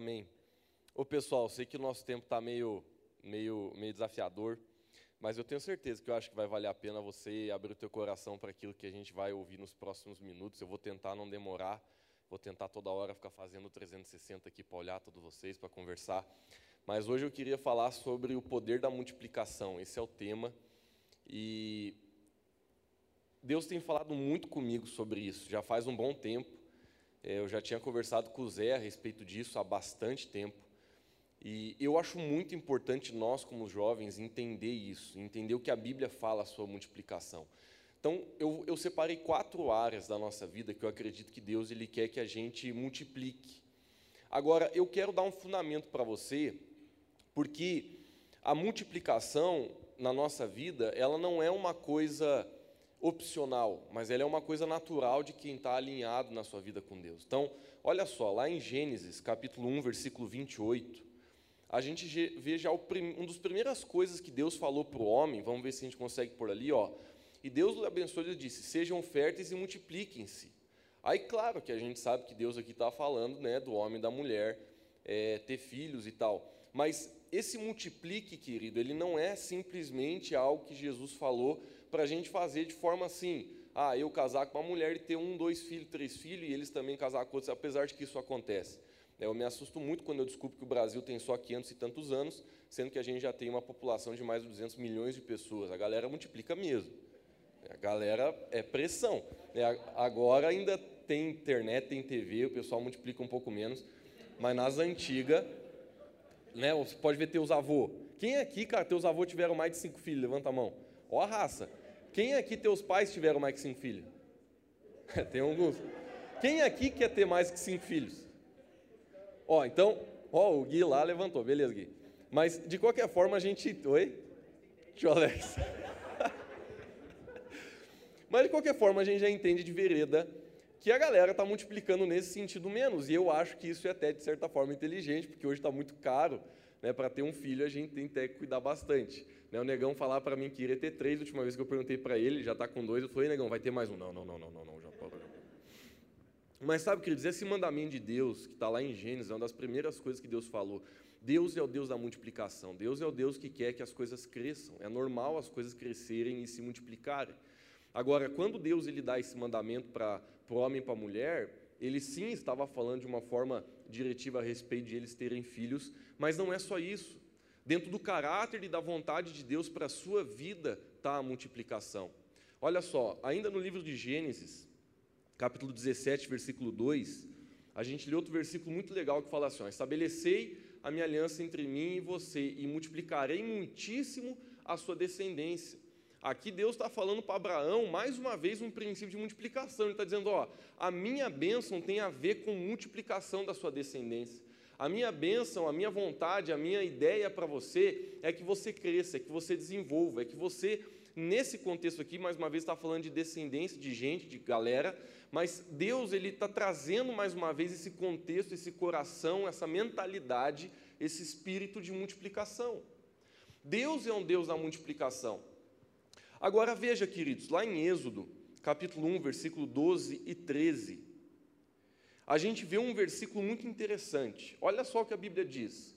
amém. Ô pessoal, sei que o nosso tempo está meio, meio, meio desafiador, mas eu tenho certeza que eu acho que vai valer a pena você abrir o teu coração para aquilo que a gente vai ouvir nos próximos minutos. Eu vou tentar não demorar, vou tentar toda hora ficar fazendo 360 aqui para olhar todos vocês, para conversar. Mas hoje eu queria falar sobre o poder da multiplicação. Esse é o tema. E Deus tem falado muito comigo sobre isso, já faz um bom tempo. É, eu já tinha conversado com o Zé a respeito disso há bastante tempo. E eu acho muito importante nós, como jovens, entender isso, entender o que a Bíblia fala sobre multiplicação. Então, eu, eu separei quatro áreas da nossa vida que eu acredito que Deus ele quer que a gente multiplique. Agora, eu quero dar um fundamento para você, porque a multiplicação na nossa vida, ela não é uma coisa opcional, mas ela é uma coisa natural de quem está alinhado na sua vida com Deus. Então, olha só, lá em Gênesis, capítulo 1, versículo 28, a gente vê já uma das primeiras coisas que Deus falou para o homem, vamos ver se a gente consegue por ali, ó. E Deus o abençoou e disse: Sejam férteis e multipliquem-se. Aí, claro que a gente sabe que Deus aqui está falando né, do homem e da mulher é, ter filhos e tal. Mas esse multiplique, querido, ele não é simplesmente algo que Jesus falou para a gente fazer de forma assim, ah, eu casar com uma mulher e ter um, dois filhos, três filhos, e eles também casar com outros, apesar de que isso acontece. É, eu me assusto muito quando eu descubro que o Brasil tem só 500 e tantos anos, sendo que a gente já tem uma população de mais de 200 milhões de pessoas. A galera multiplica mesmo. A galera é pressão. É, agora ainda tem internet, tem TV, o pessoal multiplica um pouco menos, mas nas antigas, né, você pode ver teus avôs. Quem aqui, cara, teus avôs tiveram mais de cinco filhos? Levanta a mão. Ó a raça. Quem aqui teus pais tiveram mais que cinco filhos? Tem alguns. Quem aqui quer ter mais que cinco filhos? Ó, então, ó, o Gui lá levantou, beleza, Gui. Mas de qualquer forma a gente. Oi? Tio Alex. Mas de qualquer forma a gente já entende de vereda que a galera está multiplicando nesse sentido menos. E eu acho que isso é até de certa forma inteligente, porque hoje está muito caro. Né, para ter um filho a gente tem que cuidar bastante. Né, o negão falar para mim que iria ter três, a última vez que eu perguntei para ele, já está com dois, eu falei, negão, vai ter mais um. Não, não, não, não, não, não já parou. Mas sabe, queridos, esse mandamento de Deus, que está lá em Gênesis, é uma das primeiras coisas que Deus falou. Deus é o Deus da multiplicação. Deus é o Deus que quer que as coisas cresçam. É normal as coisas crescerem e se multiplicarem. Agora, quando Deus ele dá esse mandamento para o homem e para a mulher, ele sim estava falando de uma forma diretiva a respeito de eles terem filhos, mas não é só isso. Dentro do caráter e da vontade de Deus para a sua vida está a multiplicação. Olha só, ainda no livro de Gênesis, capítulo 17, versículo 2, a gente lê outro versículo muito legal que fala assim: ó, Estabelecei a minha aliança entre mim e você, e multiplicarei muitíssimo a sua descendência. Aqui Deus está falando para Abraão, mais uma vez, um princípio de multiplicação. Ele está dizendo: ó, a minha bênção tem a ver com multiplicação da sua descendência. A minha bênção, a minha vontade, a minha ideia para você é que você cresça, é que você desenvolva, é que você, nesse contexto aqui, mais uma vez está falando de descendência, de gente, de galera, mas Deus ele está trazendo mais uma vez esse contexto, esse coração, essa mentalidade, esse espírito de multiplicação. Deus é um Deus da multiplicação. Agora veja, queridos, lá em Êxodo, capítulo 1, versículo 12 e 13, a gente vê um versículo muito interessante. Olha só o que a Bíblia diz.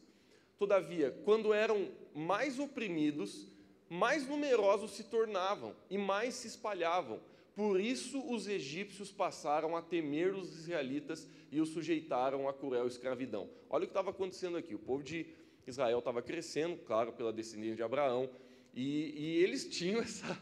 Todavia, quando eram mais oprimidos, mais numerosos se tornavam e mais se espalhavam. Por isso os egípcios passaram a temer os israelitas e os sujeitaram à cruel escravidão. Olha o que estava acontecendo aqui. O povo de Israel estava crescendo, claro, pela descendência de Abraão, e, e eles tinham essa,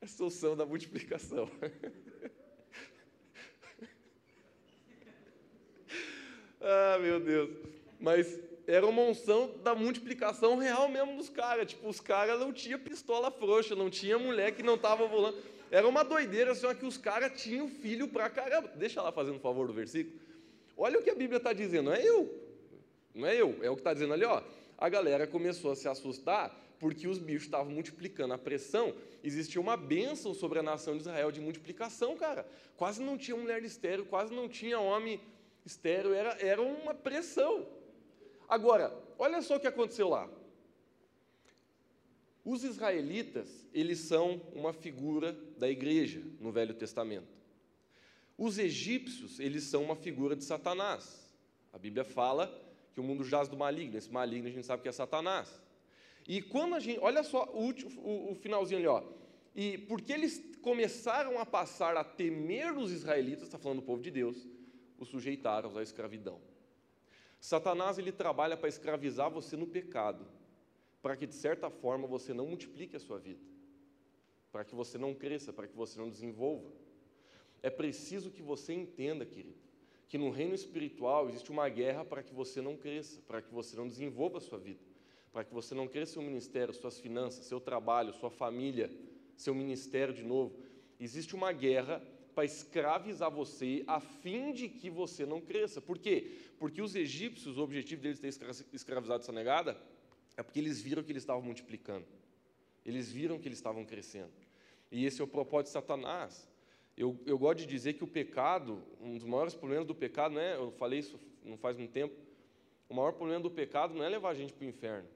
essa noção da multiplicação. ah, meu Deus. Mas era uma unção da multiplicação real mesmo dos caras. Tipo, os caras não tinham pistola frouxa, não tinha mulher que não estava volando. Era uma doideira, só que os caras tinham filho pra caramba. Deixa lá fazendo favor do versículo. Olha o que a Bíblia está dizendo, não é eu. Não é eu, é o que está dizendo ali, ó. A galera começou a se assustar porque os bichos estavam multiplicando a pressão, existia uma bênção sobre a nação de Israel de multiplicação, cara. Quase não tinha mulher estéreo, quase não tinha homem estéreo, era, era uma pressão. Agora, olha só o que aconteceu lá. Os israelitas, eles são uma figura da igreja no Velho Testamento. Os egípcios, eles são uma figura de Satanás. A Bíblia fala que o mundo jaz do maligno. Esse maligno a gente sabe que é Satanás. E quando a gente. Olha só o, último, o, o finalzinho ali, ó. E porque eles começaram a passar a temer os israelitas, está falando do povo de Deus, os sujeitaram à escravidão. Satanás ele trabalha para escravizar você no pecado, para que de certa forma você não multiplique a sua vida, para que você não cresça, para que você não desenvolva. É preciso que você entenda, querido, que no reino espiritual existe uma guerra para que você não cresça, para que você não desenvolva a sua vida, para que você não cresça seu ministério, suas finanças, seu trabalho, sua família, seu ministério de novo. Existe uma guerra para escravizar você a fim de que você não cresça. Por quê? Porque os egípcios, o objetivo deles ter escravizado essa negada é porque eles viram que eles estavam multiplicando. Eles viram que eles estavam crescendo. E esse é o propósito de Satanás. Eu, eu gosto de dizer que o pecado, um dos maiores problemas do pecado, não é, eu falei isso não faz muito tempo, o maior problema do pecado não é levar a gente para o inferno,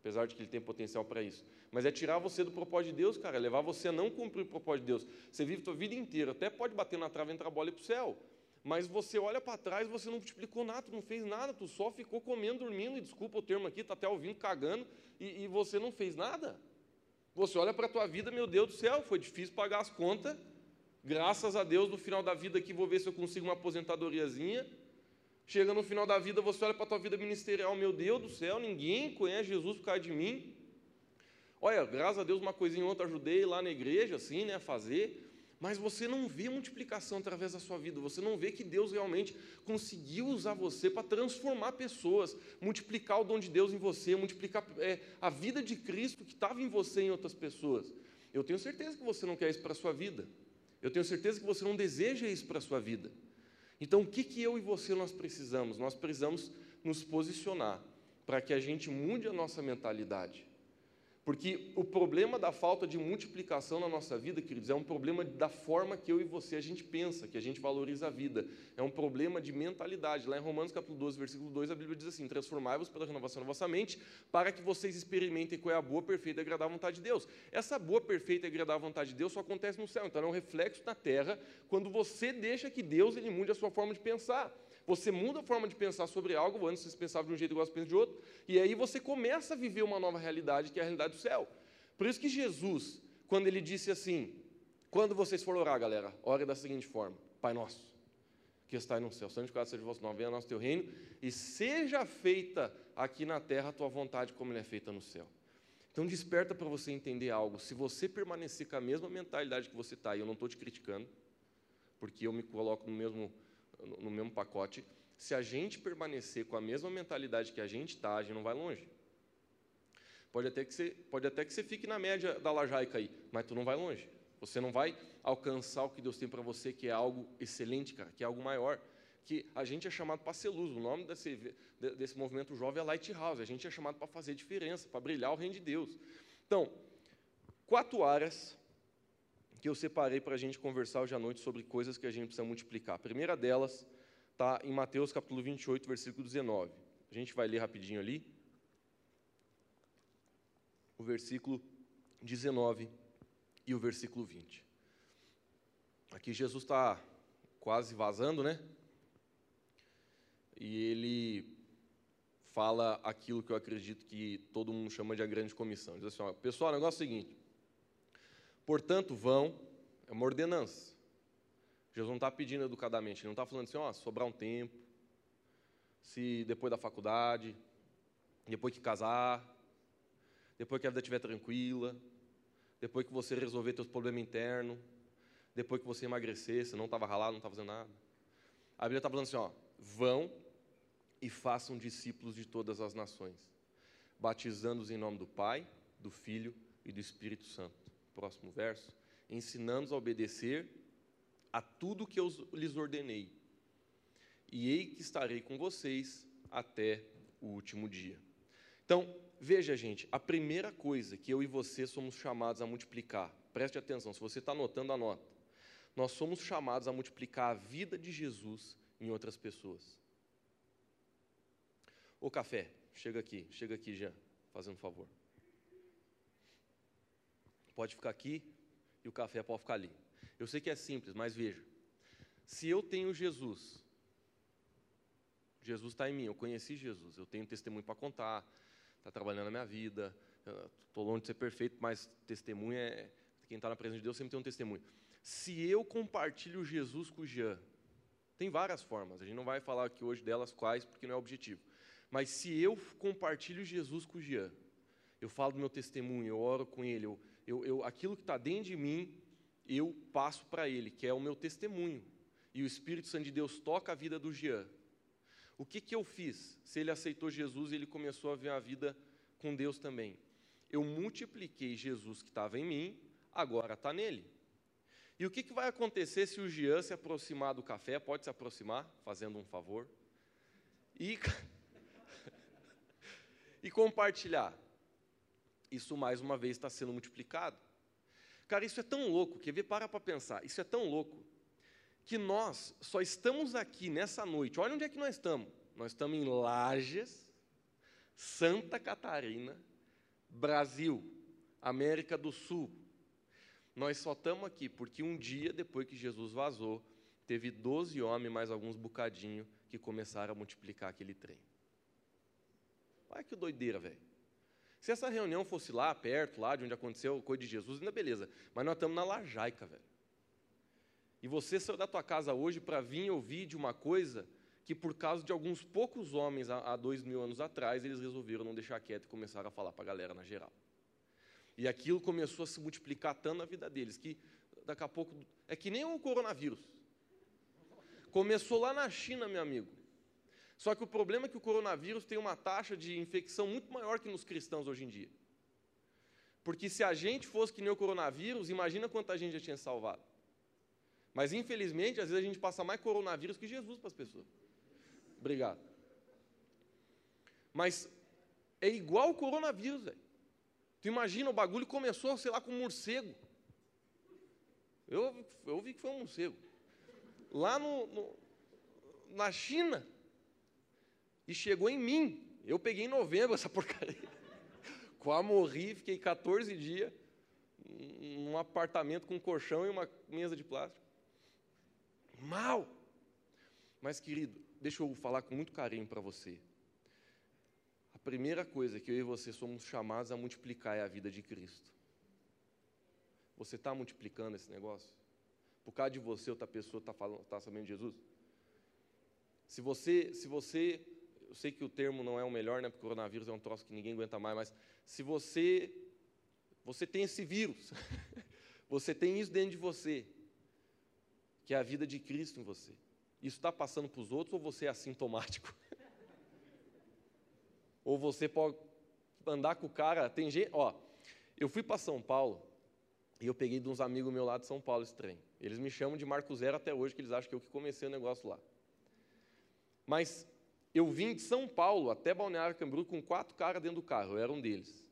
apesar de que ele tem potencial para isso, mas é tirar você do propósito de Deus, cara, é levar você a não cumprir o propósito de Deus. Você vive a sua vida inteira, até pode bater na trave, entrar a bola e ir para o céu, mas você olha para trás, você não multiplicou nada, tu não fez nada, tu só ficou comendo, dormindo, e desculpa o termo aqui, está até ouvindo, cagando, e, e você não fez nada. Você olha para a tua vida, meu Deus do céu, foi difícil pagar as contas, Graças a Deus, no final da vida aqui, vou ver se eu consigo uma aposentadoriazinha. Chega no final da vida, você olha para a tua vida ministerial, meu Deus do céu, ninguém conhece Jesus por causa de mim. Olha, graças a Deus, uma coisinha ou outra ajudei lá na igreja, assim, né, a fazer. Mas você não vê multiplicação através da sua vida, você não vê que Deus realmente conseguiu usar você para transformar pessoas, multiplicar o dom de Deus em você, multiplicar é, a vida de Cristo que estava em você em outras pessoas. Eu tenho certeza que você não quer isso para a sua vida. Eu tenho certeza que você não deseja isso para a sua vida. Então, o que, que eu e você nós precisamos? Nós precisamos nos posicionar para que a gente mude a nossa mentalidade. Porque o problema da falta de multiplicação na nossa vida, queridos, é um problema da forma que eu e você a gente pensa, que a gente valoriza a vida. É um problema de mentalidade. Lá em Romanos capítulo 12, versículo 2, a Bíblia diz assim: "Transformai-vos pela renovação da vossa mente, para que vocês experimentem qual é a boa, perfeita e agradável vontade de Deus". Essa boa, perfeita e agradável vontade de Deus só acontece no céu, então é um reflexo na terra quando você deixa que Deus ele mude a sua forma de pensar. Você muda a forma de pensar sobre algo, antes você pensava de um jeito agora você pensa de outro, e aí você começa a viver uma nova realidade, que é a realidade do céu. Por isso que Jesus, quando ele disse assim, quando vocês forem orar, galera, ore da seguinte forma: Pai nosso, que está no céu, santificado seja o vosso nome, venha nosso teu reino, e seja feita aqui na terra a tua vontade, como ela é feita no céu. Então desperta para você entender algo. Se você permanecer com a mesma mentalidade que você está, e eu não estou te criticando, porque eu me coloco no mesmo no mesmo pacote, se a gente permanecer com a mesma mentalidade que a gente está, a gente não vai longe. Pode até, que você, pode até que você fique na média da lajaica aí, mas tu não vai longe. Você não vai alcançar o que Deus tem para você, que é algo excelente, cara, que é algo maior. Que a gente é chamado para ser luz. O nome desse, desse movimento jovem é Lighthouse. A gente é chamado para fazer diferença, para brilhar o reino de Deus. Então, quatro áreas que eu separei para a gente conversar hoje à noite sobre coisas que a gente precisa multiplicar. A primeira delas está em Mateus capítulo 28, versículo 19. A gente vai ler rapidinho ali. O versículo 19 e o versículo 20. Aqui Jesus está quase vazando, né? E ele fala aquilo que eu acredito que todo mundo chama de a grande comissão. Diz assim: ó, pessoal, o negócio é o seguinte: Portanto, vão, é uma ordenança. Jesus não está pedindo educadamente, ele não está falando assim, ó, sobrar um tempo, se depois da faculdade, depois que casar, depois que a vida estiver tranquila, depois que você resolver seus problemas internos, depois que você emagrecer, você não estava ralado, não estava fazendo nada. A Bíblia está falando assim, ó, vão e façam discípulos de todas as nações, batizando-os em nome do Pai, do Filho e do Espírito Santo próximo verso, ensinando-os a obedecer a tudo que eu lhes ordenei. E ei que estarei com vocês até o último dia. Então, veja, gente, a primeira coisa que eu e você somos chamados a multiplicar, preste atenção, se você está anotando, anota. Nós somos chamados a multiplicar a vida de Jesus em outras pessoas. O café, chega aqui, chega aqui, Jean, fazendo um favor pode ficar aqui e o café pode ficar ali. Eu sei que é simples, mas veja: se eu tenho Jesus, Jesus está em mim, eu conheci Jesus, eu tenho testemunho para contar, está trabalhando na minha vida, estou longe de ser perfeito, mas testemunho é. Quem está na presença de Deus sempre tem um testemunho. Se eu compartilho Jesus com o Jean, tem várias formas, a gente não vai falar aqui hoje delas quais, porque não é objetivo. Mas se eu compartilho Jesus com o Jean, eu falo do meu testemunho, eu oro com ele, eu, eu, eu aquilo que está dentro de mim, eu passo para ele, que é o meu testemunho. E o Espírito Santo de Deus toca a vida do Jean. O que, que eu fiz? Se ele aceitou Jesus ele começou a ver a vida com Deus também. Eu multipliquei Jesus que estava em mim, agora está nele. E o que, que vai acontecer se o Jean se aproximar do café? Pode se aproximar, fazendo um favor. E, e compartilhar. Isso mais uma vez está sendo multiplicado. Cara, isso é tão louco, quer ver? Para para pensar. Isso é tão louco que nós só estamos aqui nessa noite. Olha onde é que nós estamos. Nós estamos em Lages, Santa Catarina, Brasil, América do Sul. Nós só estamos aqui porque um dia depois que Jesus vazou, teve 12 homens mais alguns bocadinhos que começaram a multiplicar aquele trem. Olha que doideira, velho. Se essa reunião fosse lá, perto, lá de onde aconteceu a coisa de Jesus, ainda beleza. Mas nós estamos na Lajaica, velho. E você saiu da tua casa hoje para vir ouvir de uma coisa que, por causa de alguns poucos homens há, há dois mil anos atrás, eles resolveram não deixar quieto e começaram a falar para a galera na geral. E aquilo começou a se multiplicar tanto na vida deles que daqui a pouco. É que nem o coronavírus. Começou lá na China, meu amigo. Só que o problema é que o coronavírus tem uma taxa de infecção muito maior que nos cristãos hoje em dia. Porque se a gente fosse que nem o coronavírus, imagina quanta gente já tinha salvado. Mas infelizmente, às vezes a gente passa mais coronavírus que Jesus para as pessoas. Obrigado. Mas é igual o coronavírus, velho. Tu imagina, o bagulho começou, sei lá, com um morcego. Eu, eu vi que foi um morcego. Lá no, no, na China. E chegou em mim. Eu peguei em novembro essa porcaria. Quase morri, fiquei 14 dias num apartamento com um colchão e uma mesa de plástico mal. Mas, querido, deixa eu falar com muito carinho para você. A primeira coisa que eu e você somos chamados a multiplicar é a vida de Cristo. Você está multiplicando esse negócio? Por causa de você, outra pessoa está tá sabendo de Jesus? Se você, se você, eu sei que o termo não é o melhor, né? Porque o coronavírus é um troço que ninguém aguenta mais, mas se você, você tem esse vírus, você tem isso dentro de você, que é a vida de Cristo em você. Isso está passando para os outros ou você é assintomático? ou você pode andar com o cara. Tem gente. Ó, eu fui para São Paulo e eu peguei de uns amigos meus lá de São Paulo esse trem. Eles me chamam de Marco Zero até hoje, que eles acham que eu que comecei o negócio lá. Mas eu vim de São Paulo até Balneário Camboriú com quatro caras dentro do carro, eu era um deles.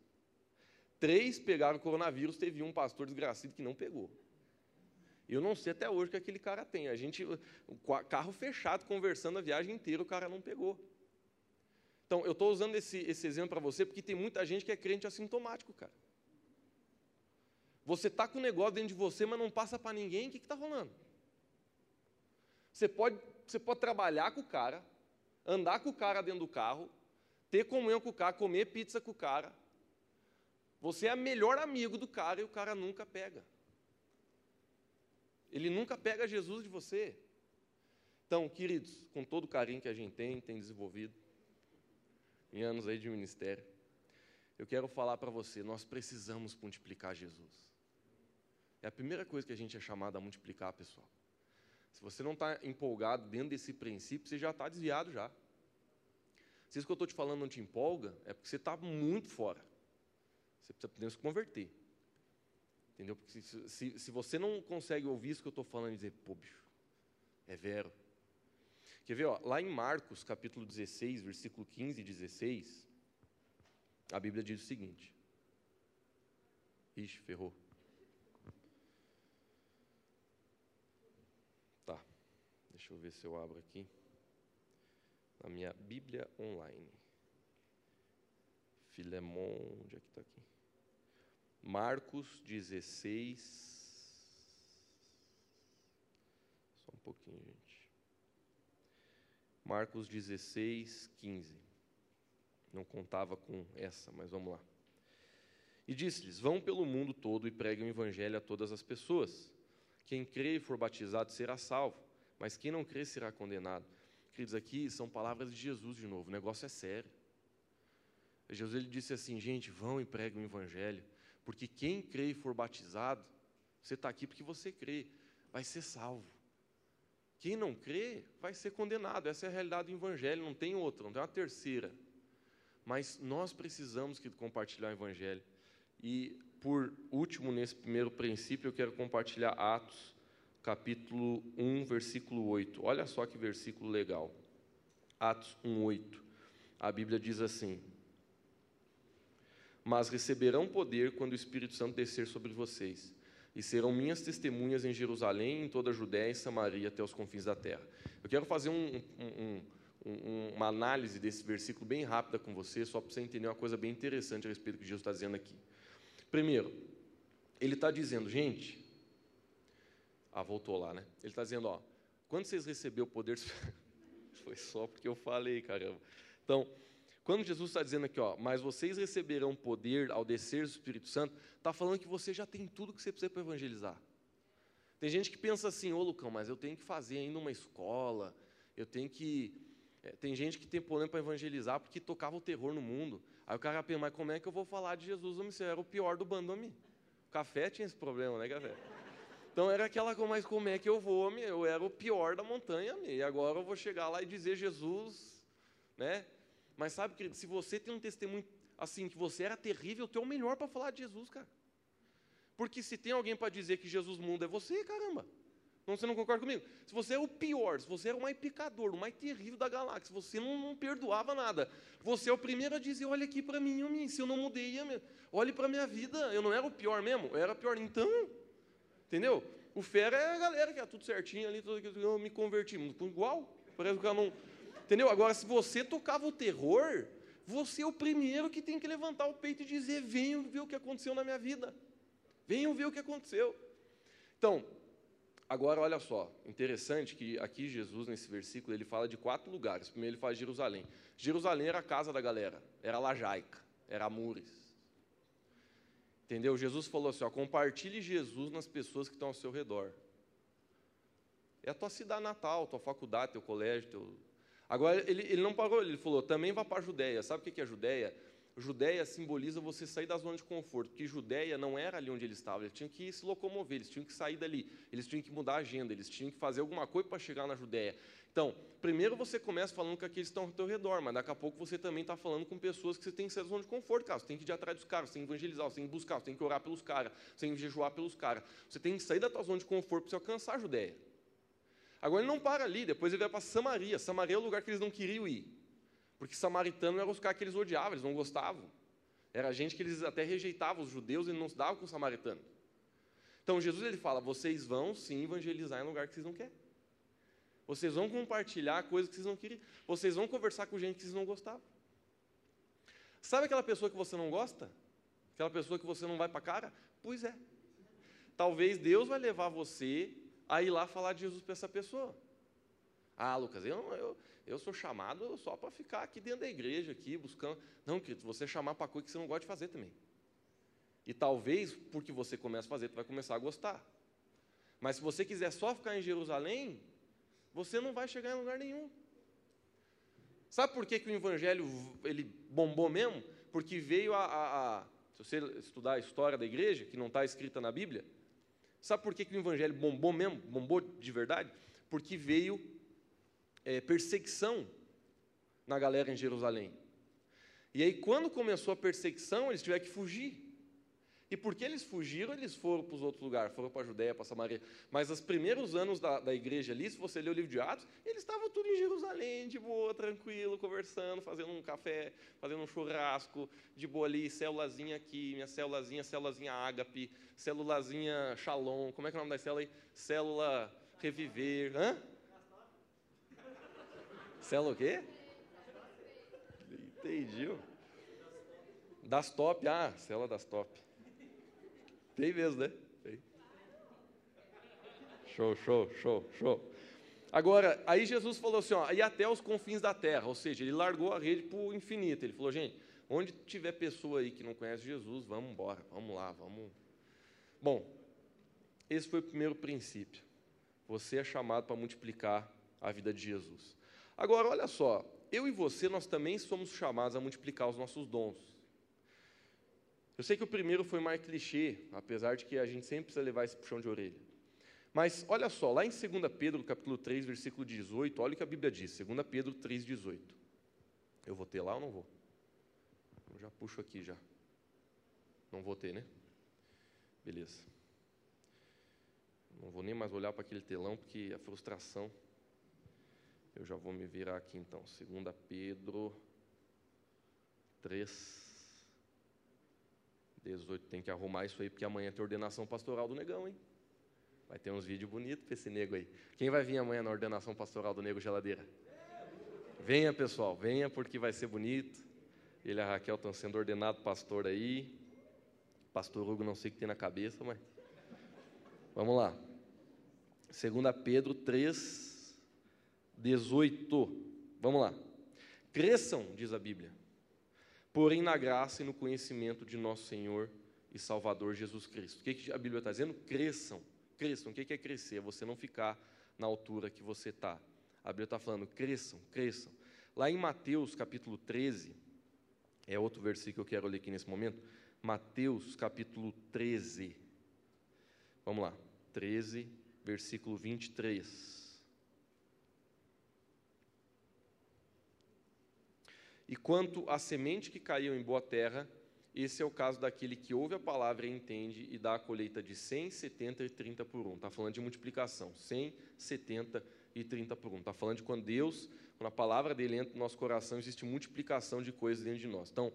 Três pegaram coronavírus, teve um pastor desgraçado que não pegou. Eu não sei até hoje o que aquele cara tem. A gente, o carro fechado, conversando a viagem inteira, o cara não pegou. Então, eu estou usando esse, esse exemplo para você porque tem muita gente que é crente assintomático, cara. Você está com um negócio dentro de você, mas não passa para ninguém, o que está rolando? Você pode, você pode trabalhar com o cara, andar com o cara dentro do carro, ter comunhão com o cara, comer pizza com o cara. Você é melhor amigo do cara e o cara nunca pega. Ele nunca pega Jesus de você. Então, queridos, com todo o carinho que a gente tem, tem desenvolvido em anos aí de ministério, eu quero falar para você, nós precisamos multiplicar Jesus. É a primeira coisa que a gente é chamado a multiplicar, pessoal. Se você não está empolgado dentro desse princípio, você já está desviado já. Se isso que eu estou te falando não te empolga, é porque você está muito fora. Você precisa se converter. Entendeu? Porque se, se, se você não consegue ouvir isso que eu estou falando e dizer, pô, bicho, é vero. Quer ver, ó, lá em Marcos, capítulo 16, versículo 15 e 16, a Bíblia diz o seguinte. Ixi, ferrou. Tá, deixa eu ver se eu abro aqui. Na minha Bíblia online. Filemon, onde é que está aqui? Marcos 16. Só um pouquinho, gente. Marcos 16, 15. Não contava com essa, mas vamos lá. E disse-lhes: Vão pelo mundo todo e preguem o evangelho a todas as pessoas. Quem crê e for batizado será salvo, mas quem não crê será condenado. Queridos, aqui são palavras de Jesus de novo, o negócio é sério. Jesus ele disse assim: gente, vão e preguem o evangelho, porque quem crê e for batizado, você está aqui porque você crê, vai ser salvo. Quem não crê vai ser condenado. Essa é a realidade do Evangelho, não tem outra, não tem uma terceira. Mas nós precisamos compartilhar o Evangelho. E, por último, nesse primeiro princípio, eu quero compartilhar Atos, capítulo 1, versículo 8. Olha só que versículo legal. Atos 1, 8. A Bíblia diz assim: Mas receberão poder quando o Espírito Santo descer sobre vocês e serão minhas testemunhas em Jerusalém, em toda a Judéia e Samaria, até os confins da terra. Eu quero fazer um, um, um, uma análise desse versículo bem rápida com você, só para você entender uma coisa bem interessante a respeito do que Jesus está dizendo aqui. Primeiro, ele está dizendo, gente, ah, voltou lá, né? Ele está dizendo, ó, quando vocês receberam o poder, foi só porque eu falei, caramba. Então, quando Jesus está dizendo aqui, ó, mas vocês receberão poder ao descer do Espírito Santo, está falando que você já tem tudo que você precisa para evangelizar. Tem gente que pensa assim, ô Lucão, mas eu tenho que fazer ainda uma escola, eu tenho que. É, tem gente que tem problema para evangelizar porque tocava o terror no mundo. Aí o cara pensa, mas como é que eu vou falar de Jesus? Você era o pior do bando, homem. O café tinha esse problema, né, café? Então era aquela coisa, mas como é que eu vou? Eu era o pior da montanha. E agora eu vou chegar lá e dizer Jesus, né? Mas sabe, querido, se você tem um testemunho assim, que você era terrível, tu é o melhor para falar de Jesus, cara. Porque se tem alguém para dizer que Jesus muda é você, caramba. Então você não concorda comigo? Se você é o pior, se você era o mais pecador, o mais terrível da galáxia, você não, não perdoava nada. Você é o primeiro a dizer: olha aqui para mim, homem, se eu não mudei, olhe para a minha vida. Eu não era o pior mesmo, eu era pior. Então, entendeu? O fera é a galera que é tudo certinho ali, tudo, eu me converti. Igual, parece que cara não, Entendeu? Agora, se você tocava o terror, você é o primeiro que tem que levantar o peito e dizer: venham ver o que aconteceu na minha vida. Venham ver o que aconteceu. Então, agora olha só, interessante que aqui Jesus, nesse versículo, ele fala de quatro lugares. Primeiro ele fala de Jerusalém. Jerusalém era a casa da galera, era lajaica, era Amores. Entendeu? Jesus falou assim: ó, compartilhe Jesus nas pessoas que estão ao seu redor. É a tua cidade natal, tua faculdade, teu colégio, teu, Agora, ele, ele não parou, ele falou, também vá para a Judéia. Sabe o que é Judéia? Judéia simboliza você sair da zona de conforto, porque Judéia não era ali onde eles estavam, eles tinham que se locomover, eles tinham que sair dali, eles tinham que mudar a agenda, eles tinham que fazer alguma coisa para chegar na Judéia. Então, primeiro você começa falando com aqueles que estão ao teu redor, mas daqui a pouco você também está falando com pessoas que você tem que da zona de conforto, cara. Você tem que ir atrás dos caras, você tem que evangelizar, você tem que buscar, você tem que orar pelos caras, você tem que jejuar pelos caras. Você tem que sair da tua zona de conforto para você alcançar a Judéia. Agora ele não para ali, depois ele vai para Samaria. Samaria é o lugar que eles não queriam ir. Porque samaritano era os caras que eles odiavam, eles não gostavam. Era gente que eles até rejeitavam, os judeus, e não se davam com os samaritanos. Então Jesus ele fala: vocês vão sim evangelizar em lugar que vocês não querem. Vocês vão compartilhar coisas que vocês não queriam. Vocês vão conversar com gente que vocês não gostavam. Sabe aquela pessoa que você não gosta? Aquela pessoa que você não vai para a cara? Pois é. Talvez Deus vai levar você a ir lá falar de Jesus para essa pessoa. Ah, Lucas, eu, eu, eu sou chamado só para ficar aqui dentro da igreja, aqui buscando. Não, querido, você chamar para coisa que você não gosta de fazer também. E talvez, porque você começa a fazer, você vai começar a gostar. Mas se você quiser só ficar em Jerusalém, você não vai chegar em lugar nenhum. Sabe por que, que o evangelho ele bombou mesmo? Porque veio a, a, a se você estudar a história da igreja, que não está escrita na Bíblia, Sabe por que, que o evangelho bombou mesmo? Bombou de verdade? Porque veio é, perseguição na galera em Jerusalém. E aí, quando começou a perseguição, eles tiveram que fugir. E porque eles fugiram, eles foram para os outros lugares, foram para a Judéia, para Samaria. Mas os primeiros anos da, da igreja ali, se você ler o livro de Atos, eles estavam tudo em Jerusalém, de boa, tranquilo, conversando, fazendo um café, fazendo um churrasco, de boa ali, célulazinha aqui, minha célulazinha, célulazinha ágape, célulazinha shalom, como é que é o nome da célula aí? Célula reviver, hã? Célula o quê? Entendi. Das top, ah, célula das top. Tem mesmo, né? Tem. Show, show, show, show. Agora, aí Jesus falou assim, ó, e até os confins da terra, ou seja, ele largou a rede para o infinito. Ele falou, gente, onde tiver pessoa aí que não conhece Jesus, vamos embora, vamos lá, vamos. Bom, esse foi o primeiro princípio. Você é chamado para multiplicar a vida de Jesus. Agora, olha só, eu e você, nós também somos chamados a multiplicar os nossos dons. Eu sei que o primeiro foi mais clichê, apesar de que a gente sempre precisa levar esse puxão de orelha. Mas olha só, lá em 2 Pedro, capítulo 3, versículo 18, olha o que a Bíblia diz, 2 Pedro 3, 18. Eu vou ter lá ou não vou? Eu já puxo aqui já. Não vou ter, né? Beleza. Não vou nem mais olhar para aquele telão, porque a frustração. Eu já vou me virar aqui então. 2 Pedro 3, 18. Tem que arrumar isso aí, porque amanhã tem ordenação pastoral do negão, hein? Vai ter uns vídeos bonitos para esse nego aí. Quem vai vir amanhã na ordenação pastoral do nego geladeira? Venha, pessoal, venha, porque vai ser bonito. Ele e a Raquel estão sendo ordenados pastor aí. Pastor Hugo, não sei o que tem na cabeça, mas. Vamos lá. 2 Pedro 3, 18. Vamos lá. Cresçam, diz a Bíblia, porém na graça e no conhecimento de nosso Senhor e Salvador Jesus Cristo. O que a Bíblia está dizendo? Cresçam. Cresçam. O que é crescer? É você não ficar na altura que você está. A Bíblia está falando, cresçam, cresçam. Lá em Mateus capítulo 13, é outro versículo que eu quero ler aqui nesse momento. Mateus capítulo 13. Vamos lá. 13, versículo 23. E quanto à semente que caiu em boa terra, esse é o caso daquele que ouve a palavra e entende e dá a colheita de 100, 70 e 30 por um. Está falando de multiplicação. 100, 70 e 30 por um. Está falando de quando Deus, quando a palavra dele entra no nosso coração, existe multiplicação de coisas dentro de nós. Então,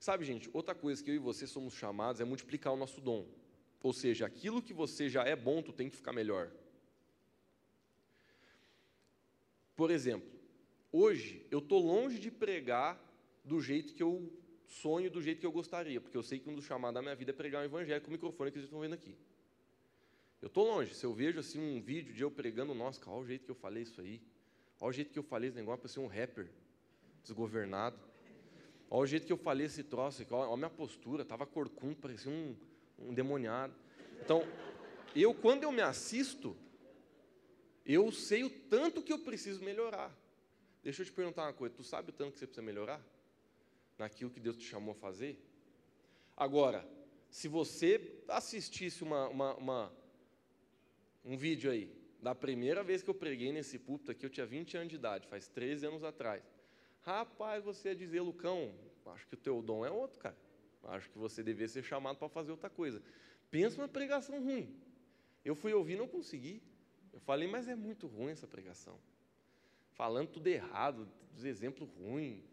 sabe, gente, outra coisa que eu e você somos chamados é multiplicar o nosso dom. Ou seja, aquilo que você já é bom, tu tem que ficar melhor. Por exemplo, hoje eu estou longe de pregar do jeito que eu sonho, do jeito que eu gostaria, porque eu sei que um dos chamados da minha vida é pregar um evangelho com o microfone que vocês estão vendo aqui. Eu estou longe, se eu vejo assim um vídeo de eu pregando, nossa, olha o jeito que eu falei isso aí, olha o jeito que eu falei esse negócio para ser um rapper desgovernado, olha o jeito que eu falei esse troço, olha a minha postura, estava corcunda, parecia um, um demoniado. Então, eu, quando eu me assisto, eu sei o tanto que eu preciso melhorar. Deixa eu te perguntar uma coisa: tu sabe o tanto que você precisa melhorar? Naquilo que Deus te chamou a fazer? Agora, se você assistisse uma, uma, uma, um vídeo aí, da primeira vez que eu preguei nesse púlpito aqui, eu tinha 20 anos de idade, faz 13 anos atrás. Rapaz, você ia dizer, Lucão, acho que o teu dom é outro, cara. Acho que você devia ser chamado para fazer outra coisa. Pensa uma pregação ruim. Eu fui ouvir não consegui. Eu falei, mas é muito ruim essa pregação. Falando tudo errado, dos exemplos ruins,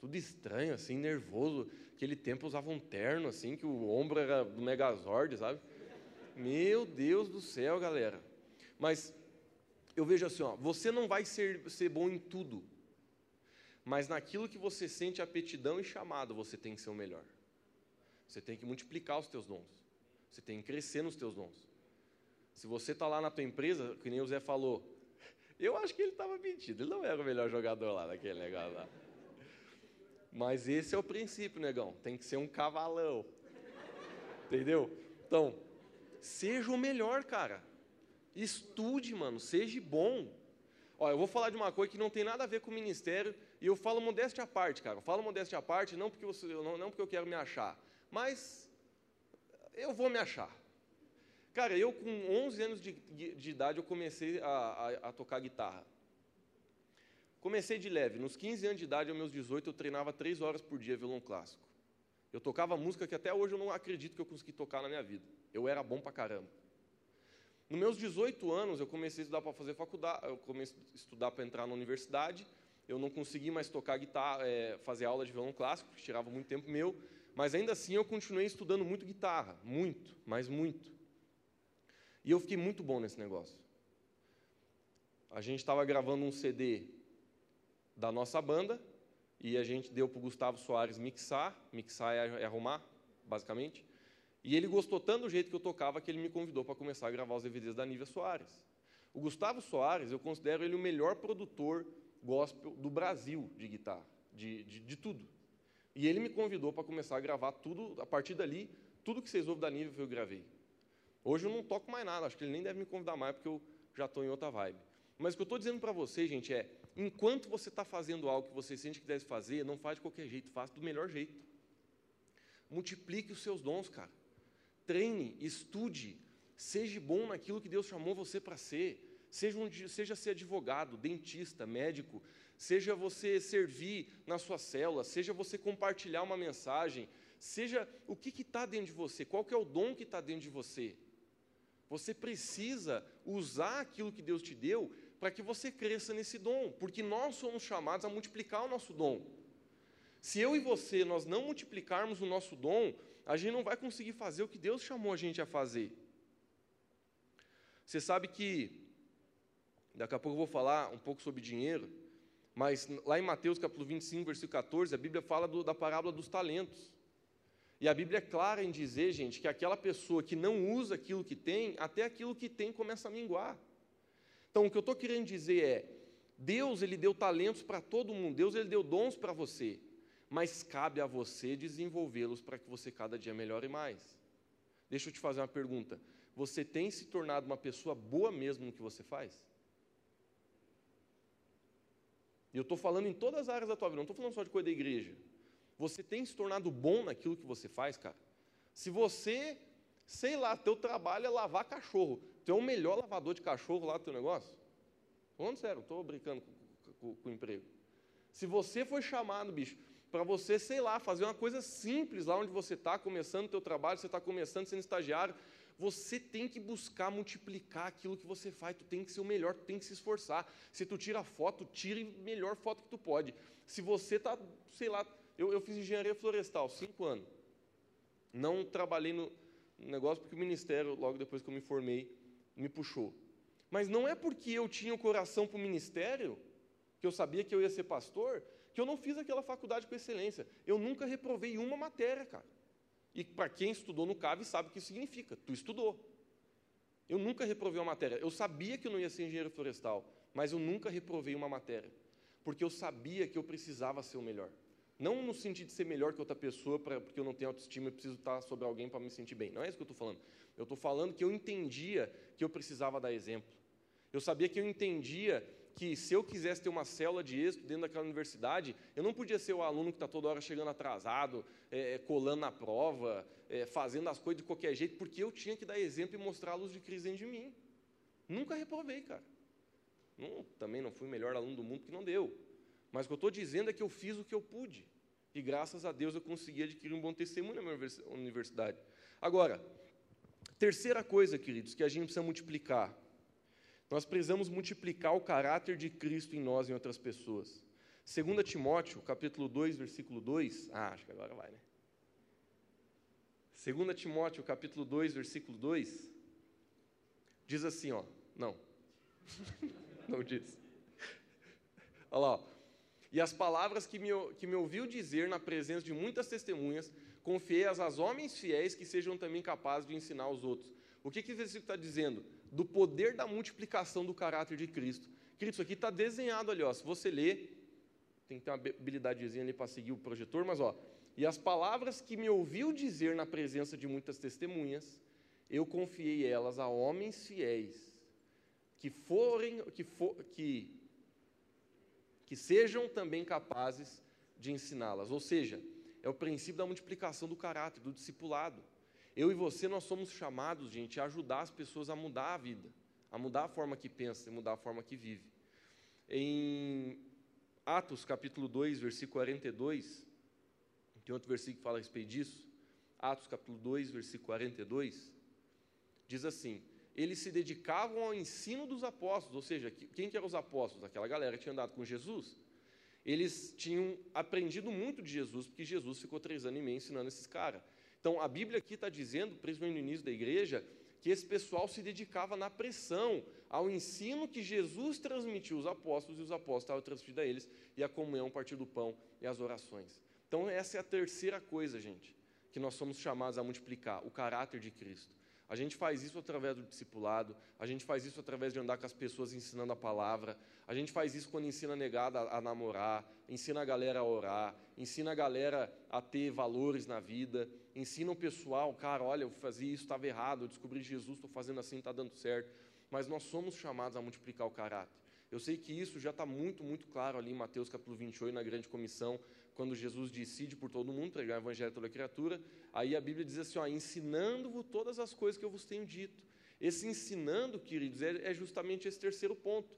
tudo estranho, assim, nervoso. Aquele tempo usava um terno, assim, que o ombro era do Megazord, sabe? Meu Deus do céu, galera. Mas eu vejo assim, ó, você não vai ser, ser bom em tudo, mas naquilo que você sente aptidão e chamado, você tem que ser o melhor. Você tem que multiplicar os teus dons. Você tem que crescer nos teus dons. Se você está lá na tua empresa, que nem o Zé falou, eu acho que ele estava mentindo. Ele não era o melhor jogador lá naquele negócio lá. Mas esse é o princípio, negão. Tem que ser um cavalão. Entendeu? Então, seja o melhor, cara. Estude, mano. Seja bom. Olha, eu vou falar de uma coisa que não tem nada a ver com o ministério. E eu falo modéstia à parte, cara. Eu falo modéstia à parte não porque, você, não, não porque eu quero me achar. Mas eu vou me achar. Cara, eu com 11 anos de, de, de idade eu comecei a, a, a, tocar guitarra. Comecei de leve. Nos 15 anos de idade, aos meus 18, eu treinava 3 horas por dia violão clássico. Eu tocava música que até hoje eu não acredito que eu consegui tocar na minha vida. Eu era bom pra caramba. Nos meus 18 anos, eu comecei a estudar para fazer faculdade, eu comecei a estudar para entrar na universidade. Eu não consegui mais tocar guitarra, é, fazer aula de violão clássico, porque tirava muito tempo meu. Mas ainda assim eu continuei estudando muito guitarra, muito, mas muito. E eu fiquei muito bom nesse negócio. A gente estava gravando um CD da nossa banda e a gente deu para o Gustavo Soares mixar, mixar é, arrumar, basicamente. E ele gostou tanto do jeito que eu tocava que ele me convidou para começar a gravar os DVDs da Nívia Soares. O Gustavo Soares, eu considero ele o melhor produtor gospel do Brasil de guitarra, de, de, de tudo. E ele me convidou para começar a gravar tudo, a partir dali, tudo que vocês ouvem da Nível eu gravei. Hoje eu não toco mais nada, acho que ele nem deve me convidar mais, porque eu já estou em outra vibe. Mas o que eu estou dizendo para vocês, gente, é: enquanto você está fazendo algo que você sente que deve fazer, não faz de qualquer jeito, faça do melhor jeito. Multiplique os seus dons, cara. Treine, estude, seja bom naquilo que Deus chamou você para ser. Seja, um, seja ser advogado, dentista, médico, seja você servir na sua célula, seja você compartilhar uma mensagem, seja o que está dentro de você, qual é o dom que está dentro de você. Você precisa usar aquilo que Deus te deu para que você cresça nesse dom, porque nós somos chamados a multiplicar o nosso dom. Se eu e você nós não multiplicarmos o nosso dom, a gente não vai conseguir fazer o que Deus chamou a gente a fazer. Você sabe que Daqui a pouco eu vou falar um pouco sobre dinheiro, mas lá em Mateus capítulo 25, versículo 14, a Bíblia fala do, da parábola dos talentos. E a Bíblia é clara em dizer, gente, que aquela pessoa que não usa aquilo que tem, até aquilo que tem começa a minguar. Então, o que eu estou querendo dizer é: Deus ele deu talentos para todo mundo, Deus ele deu dons para você, mas cabe a você desenvolvê-los para que você cada dia melhore mais. Deixa eu te fazer uma pergunta: você tem se tornado uma pessoa boa mesmo no que você faz? E eu estou falando em todas as áreas da tua vida, não estou falando só de coisa da igreja. Você tem se tornado bom naquilo que você faz, cara? Se você, sei lá, teu trabalho é lavar cachorro, tu é o melhor lavador de cachorro lá do teu negócio? Falando sério, estou brincando com, com, com o emprego. Se você foi chamado, bicho, para você, sei lá, fazer uma coisa simples lá onde você está, começando o teu trabalho, você está começando sendo estagiário, você tem que buscar multiplicar aquilo que você faz, tu tem que ser o melhor, tu tem que se esforçar. Se tu tira foto, tire a melhor foto que tu pode. Se você está, sei lá, eu, eu fiz engenharia florestal, cinco anos. Não trabalhei no negócio porque o ministério, logo depois que eu me formei, me puxou. Mas não é porque eu tinha o coração para o ministério, que eu sabia que eu ia ser pastor, que eu não fiz aquela faculdade com excelência. Eu nunca reprovei uma matéria, cara. E para quem estudou no CAV sabe o que isso significa. Tu estudou. Eu nunca reprovei uma matéria. Eu sabia que eu não ia ser engenheiro florestal, mas eu nunca reprovei uma matéria. Porque eu sabia que eu precisava ser o melhor. Não no sentido de ser melhor que outra pessoa, pra, porque eu não tenho autoestima e preciso estar sobre alguém para me sentir bem. Não é isso que eu estou falando. Eu estou falando que eu entendia que eu precisava dar exemplo. Eu sabia que eu entendia que se eu quisesse ter uma célula de êxito dentro daquela universidade, eu não podia ser o aluno que está toda hora chegando atrasado, é, é, colando na prova, é, fazendo as coisas de qualquer jeito, porque eu tinha que dar exemplo e mostrar a luz de Cristo dentro de mim. Nunca reprovei, cara. Não, também não fui o melhor aluno do mundo, que não deu. Mas o que eu estou dizendo é que eu fiz o que eu pude. E graças a Deus eu consegui adquirir um bom testemunho na minha universidade. Agora, terceira coisa, queridos, que a gente precisa multiplicar nós precisamos multiplicar o caráter de Cristo em nós e em outras pessoas. 2 Timóteo, capítulo 2, versículo 2. Ah, acho que agora vai, né? 2 Timóteo, capítulo 2, versículo 2, diz assim, ó. Não. Não diz. Olha lá, ó. E as palavras que me, que me ouviu dizer na presença de muitas testemunhas, confiei-as aos homens fiéis que sejam também capazes de ensinar aos outros. O que, que esse versículo está dizendo? do poder da multiplicação do caráter de Cristo. Querido, isso aqui está desenhado ali, ó. Se você ler, tem que ter uma habilidadezinha ali para seguir o projetor, mas ó. E as palavras que me ouviu dizer na presença de muitas testemunhas, eu confiei elas a homens fiéis, que forem, que, for, que, que sejam também capazes de ensiná-las. Ou seja, é o princípio da multiplicação do caráter, do discipulado. Eu e você, nós somos chamados, gente, a ajudar as pessoas a mudar a vida, a mudar a forma que pensa, a mudar a forma que vive. Em Atos, capítulo 2, versículo 42, tem outro versículo que fala a respeito disso. Atos, capítulo 2, versículo 42, diz assim: Eles se dedicavam ao ensino dos apóstolos, ou seja, quem que eram os apóstolos? Aquela galera que tinha andado com Jesus. Eles tinham aprendido muito de Jesus, porque Jesus ficou três anos e meio ensinando esses caras. Então, a Bíblia aqui está dizendo, principalmente no início da igreja, que esse pessoal se dedicava na pressão ao ensino que Jesus transmitiu aos apóstolos e os apóstolos estavam transmitindo a eles, e a comunhão, o partir do pão e as orações. Então, essa é a terceira coisa, gente, que nós somos chamados a multiplicar: o caráter de Cristo. A gente faz isso através do discipulado, a gente faz isso através de andar com as pessoas ensinando a palavra, a gente faz isso quando ensina a negada a, a namorar, ensina a galera a orar, ensina a galera a ter valores na vida, ensina o pessoal, cara, olha, eu fazia isso, estava errado, eu descobri Jesus, estou fazendo assim, está dando certo. Mas nós somos chamados a multiplicar o caráter. Eu sei que isso já está muito, muito claro ali em Mateus capítulo 28, na grande comissão, quando Jesus decide por todo mundo pregar o evangelho a toda criatura, aí a Bíblia diz assim, ó, ensinando-vos todas as coisas que eu vos tenho dito. Esse ensinando, queridos, é, é justamente esse terceiro ponto.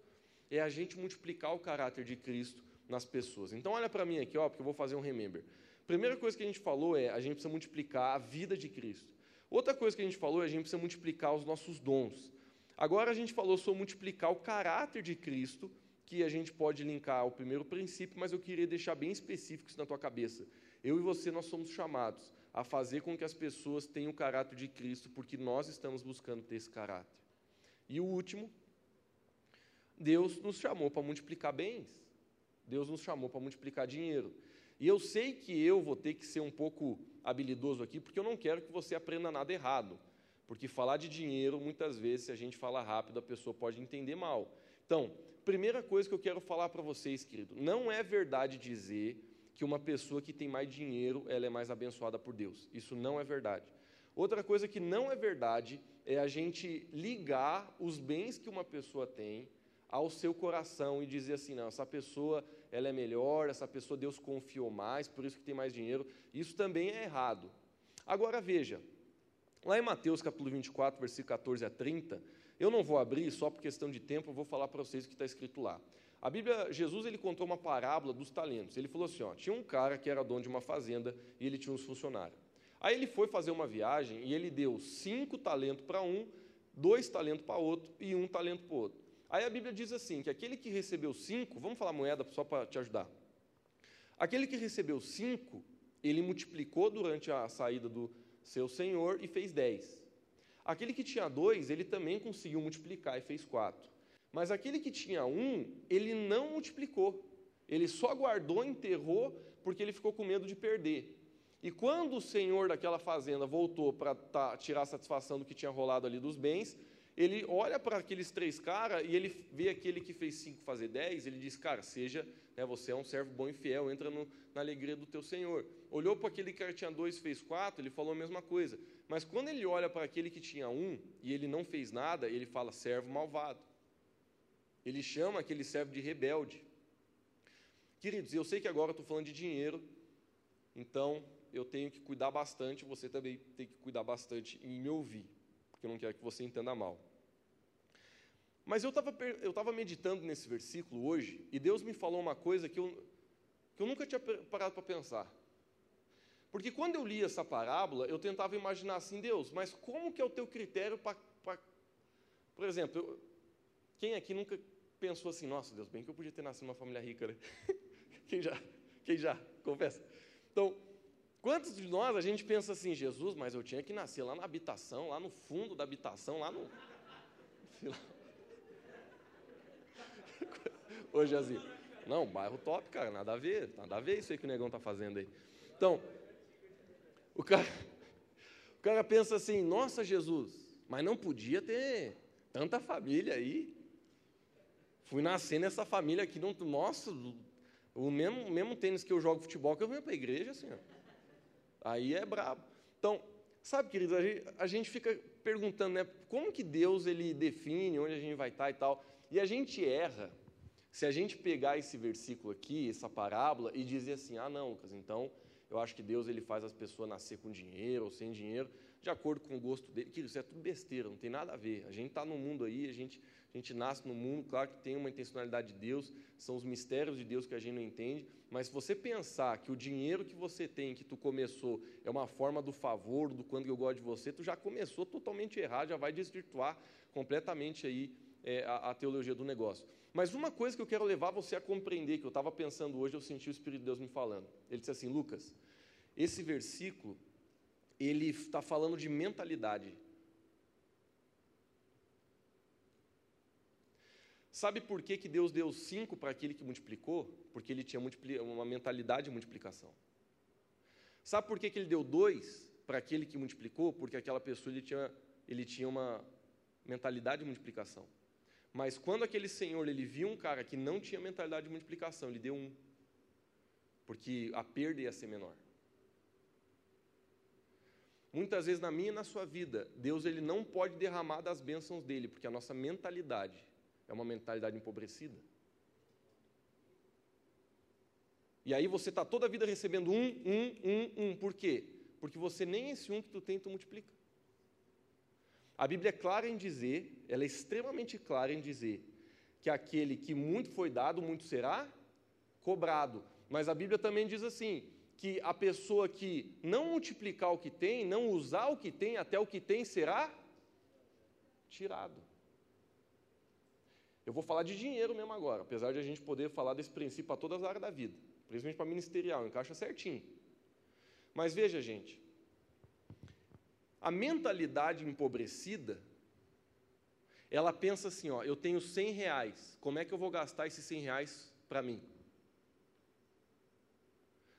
É a gente multiplicar o caráter de Cristo nas pessoas. Então olha para mim aqui, ó, porque eu vou fazer um remember. Primeira coisa que a gente falou é a gente precisa multiplicar a vida de Cristo. Outra coisa que a gente falou é a gente precisa multiplicar os nossos dons. Agora a gente falou sobre multiplicar o caráter de Cristo que a gente pode linkar ao primeiro princípio, mas eu queria deixar bem específico isso na tua cabeça. Eu e você, nós somos chamados a fazer com que as pessoas tenham o caráter de Cristo, porque nós estamos buscando ter esse caráter. E o último, Deus nos chamou para multiplicar bens. Deus nos chamou para multiplicar dinheiro. E eu sei que eu vou ter que ser um pouco habilidoso aqui, porque eu não quero que você aprenda nada errado. Porque falar de dinheiro, muitas vezes, se a gente fala rápido, a pessoa pode entender mal. Então, primeira coisa que eu quero falar para vocês, querido, não é verdade dizer que uma pessoa que tem mais dinheiro, ela é mais abençoada por Deus. Isso não é verdade. Outra coisa que não é verdade é a gente ligar os bens que uma pessoa tem ao seu coração e dizer assim, não, essa pessoa ela é melhor, essa pessoa Deus confiou mais, por isso que tem mais dinheiro. Isso também é errado. Agora veja, lá em Mateus capítulo 24, versículo 14 a 30, eu não vou abrir, só por questão de tempo, eu vou falar para vocês o que está escrito lá. A Bíblia, Jesus ele contou uma parábola dos talentos. Ele falou assim: ó, tinha um cara que era dono de uma fazenda e ele tinha uns funcionários. Aí ele foi fazer uma viagem e ele deu cinco talentos para um, dois talentos para outro e um talento para outro. Aí a Bíblia diz assim: que aquele que recebeu cinco, vamos falar moeda só para te ajudar. Aquele que recebeu cinco, ele multiplicou durante a saída do seu senhor e fez dez. Aquele que tinha dois, ele também conseguiu multiplicar e fez quatro. Mas aquele que tinha um, ele não multiplicou. Ele só guardou, enterrou, porque ele ficou com medo de perder. E quando o senhor daquela fazenda voltou para tá, tirar a satisfação do que tinha rolado ali dos bens, ele olha para aqueles três caras e ele vê aquele que fez cinco fazer dez, ele diz, cara, seja, né, você é um servo bom e fiel, entra no, na alegria do teu Senhor. Olhou para aquele que tinha dois fez quatro, ele falou a mesma coisa. Mas quando ele olha para aquele que tinha um e ele não fez nada, ele fala servo malvado. Ele chama aquele servo de rebelde. Queridos, eu sei que agora estou falando de dinheiro, então eu tenho que cuidar bastante, você também tem que cuidar bastante em me ouvir porque eu não quero que você entenda mal. Mas eu estava eu tava meditando nesse versículo hoje, e Deus me falou uma coisa que eu, que eu nunca tinha parado para pensar. Porque quando eu li essa parábola, eu tentava imaginar assim, Deus, mas como que é o teu critério para. Por exemplo, eu, quem aqui nunca pensou assim, nossa Deus, bem que eu podia ter nascido numa família rica, né? quem já? Quem já? Confessa. Então, Quantos de nós a gente pensa assim, Jesus, mas eu tinha que nascer lá na habitação, lá no fundo da habitação, lá no. Ô, Jazi. Não, bairro top, cara, nada a ver, nada a ver isso aí que o negão tá fazendo aí. Então, o cara, o cara pensa assim, nossa Jesus, mas não podia ter tanta família aí. Fui nascer nessa família aqui, não, nossa, o mesmo, mesmo tênis que eu jogo futebol que eu venho para a igreja, assim, ó. Aí é brabo. Então, sabe, queridos, a gente, a gente fica perguntando, né, como que Deus ele define onde a gente vai estar e tal. E a gente erra se a gente pegar esse versículo aqui, essa parábola, e dizer assim: ah, não, Lucas, então eu acho que Deus ele faz as pessoas nascer com dinheiro ou sem dinheiro, de acordo com o gosto dele. Que isso é tudo besteira, não tem nada a ver. A gente está no mundo aí, a gente, a gente nasce no mundo, claro que tem uma intencionalidade de Deus, são os mistérios de Deus que a gente não entende, mas se você pensar que o dinheiro que você tem, que tu começou, é uma forma do favor, do quando eu gosto de você, tu já começou totalmente errado, já vai desvirtuar completamente aí é, a, a teologia do negócio. Mas uma coisa que eu quero levar você a compreender, que eu estava pensando hoje, eu senti o Espírito de Deus me falando. Ele disse assim, Lucas, esse versículo, ele está falando de mentalidade. Sabe por que, que Deus deu cinco para aquele que multiplicou? Porque ele tinha uma mentalidade de multiplicação. Sabe por que, que ele deu dois para aquele que multiplicou? Porque aquela pessoa ele tinha ele tinha uma mentalidade de multiplicação. Mas quando aquele senhor ele viu um cara que não tinha mentalidade de multiplicação, ele deu um. Porque a perda ia ser menor. Muitas vezes na minha e na sua vida, Deus ele não pode derramar das bênçãos dele, porque a nossa mentalidade é uma mentalidade empobrecida. E aí você está toda a vida recebendo um, um, um, um. Por quê? Porque você nem esse um que tu tem, tu multiplica. A Bíblia é clara em dizer, ela é extremamente clara em dizer, que aquele que muito foi dado, muito será cobrado. Mas a Bíblia também diz assim: que a pessoa que não multiplicar o que tem, não usar o que tem, até o que tem será tirado. Eu vou falar de dinheiro mesmo agora, apesar de a gente poder falar desse princípio para todas as áreas da vida, principalmente para ministerial, encaixa certinho. Mas veja, gente, a mentalidade empobrecida, ela pensa assim, ó, eu tenho 100 reais, como é que eu vou gastar esses 100 reais para mim?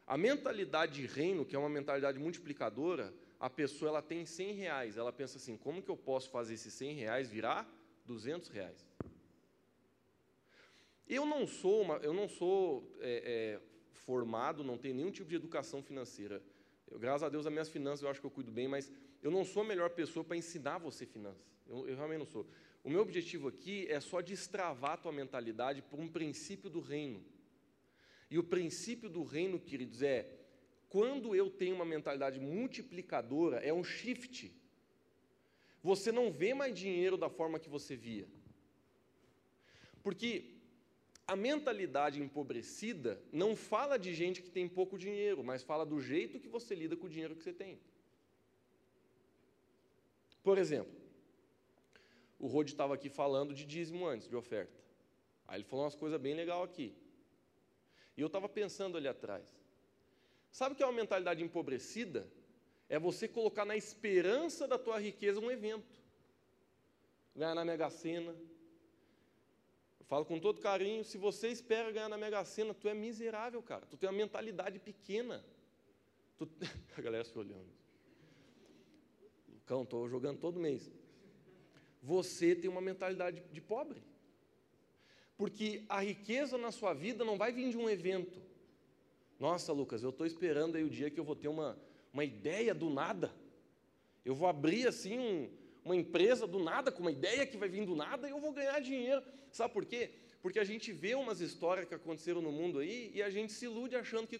A mentalidade de reino, que é uma mentalidade multiplicadora, a pessoa ela tem 100 reais, ela pensa assim, como que eu posso fazer esses 100 reais virar 200 reais? Eu não sou, uma, eu não sou é, é, formado, não tenho nenhum tipo de educação financeira. Eu, graças a Deus, as minhas finanças eu acho que eu cuido bem, mas eu não sou a melhor pessoa para ensinar você finanças. Eu, eu, realmente não sou. O meu objetivo aqui é só destravar a tua mentalidade por um princípio do reino. E o princípio do reino, queridos, é quando eu tenho uma mentalidade multiplicadora, é um shift. Você não vê mais dinheiro da forma que você via. Porque a mentalidade empobrecida não fala de gente que tem pouco dinheiro, mas fala do jeito que você lida com o dinheiro que você tem. Por exemplo, o Rod estava aqui falando de dízimo antes, de oferta. Aí ele falou umas coisas bem legais aqui. E eu estava pensando ali atrás. Sabe o que é uma mentalidade empobrecida? É você colocar na esperança da tua riqueza um evento. Ganhar na Mega Sena, falo com todo carinho, se você espera ganhar na Mega Sena, tu é miserável, cara. Tu tem uma mentalidade pequena. Tu... A galera se olhando. Cão, estou jogando todo mês. Você tem uma mentalidade de pobre. Porque a riqueza na sua vida não vai vir de um evento. Nossa, Lucas, eu estou esperando aí o dia que eu vou ter uma, uma ideia do nada. Eu vou abrir assim um, uma empresa do nada, com uma ideia que vai vir do nada, e eu vou ganhar dinheiro. Sabe por quê? Porque a gente vê umas histórias que aconteceram no mundo aí e a gente se ilude achando que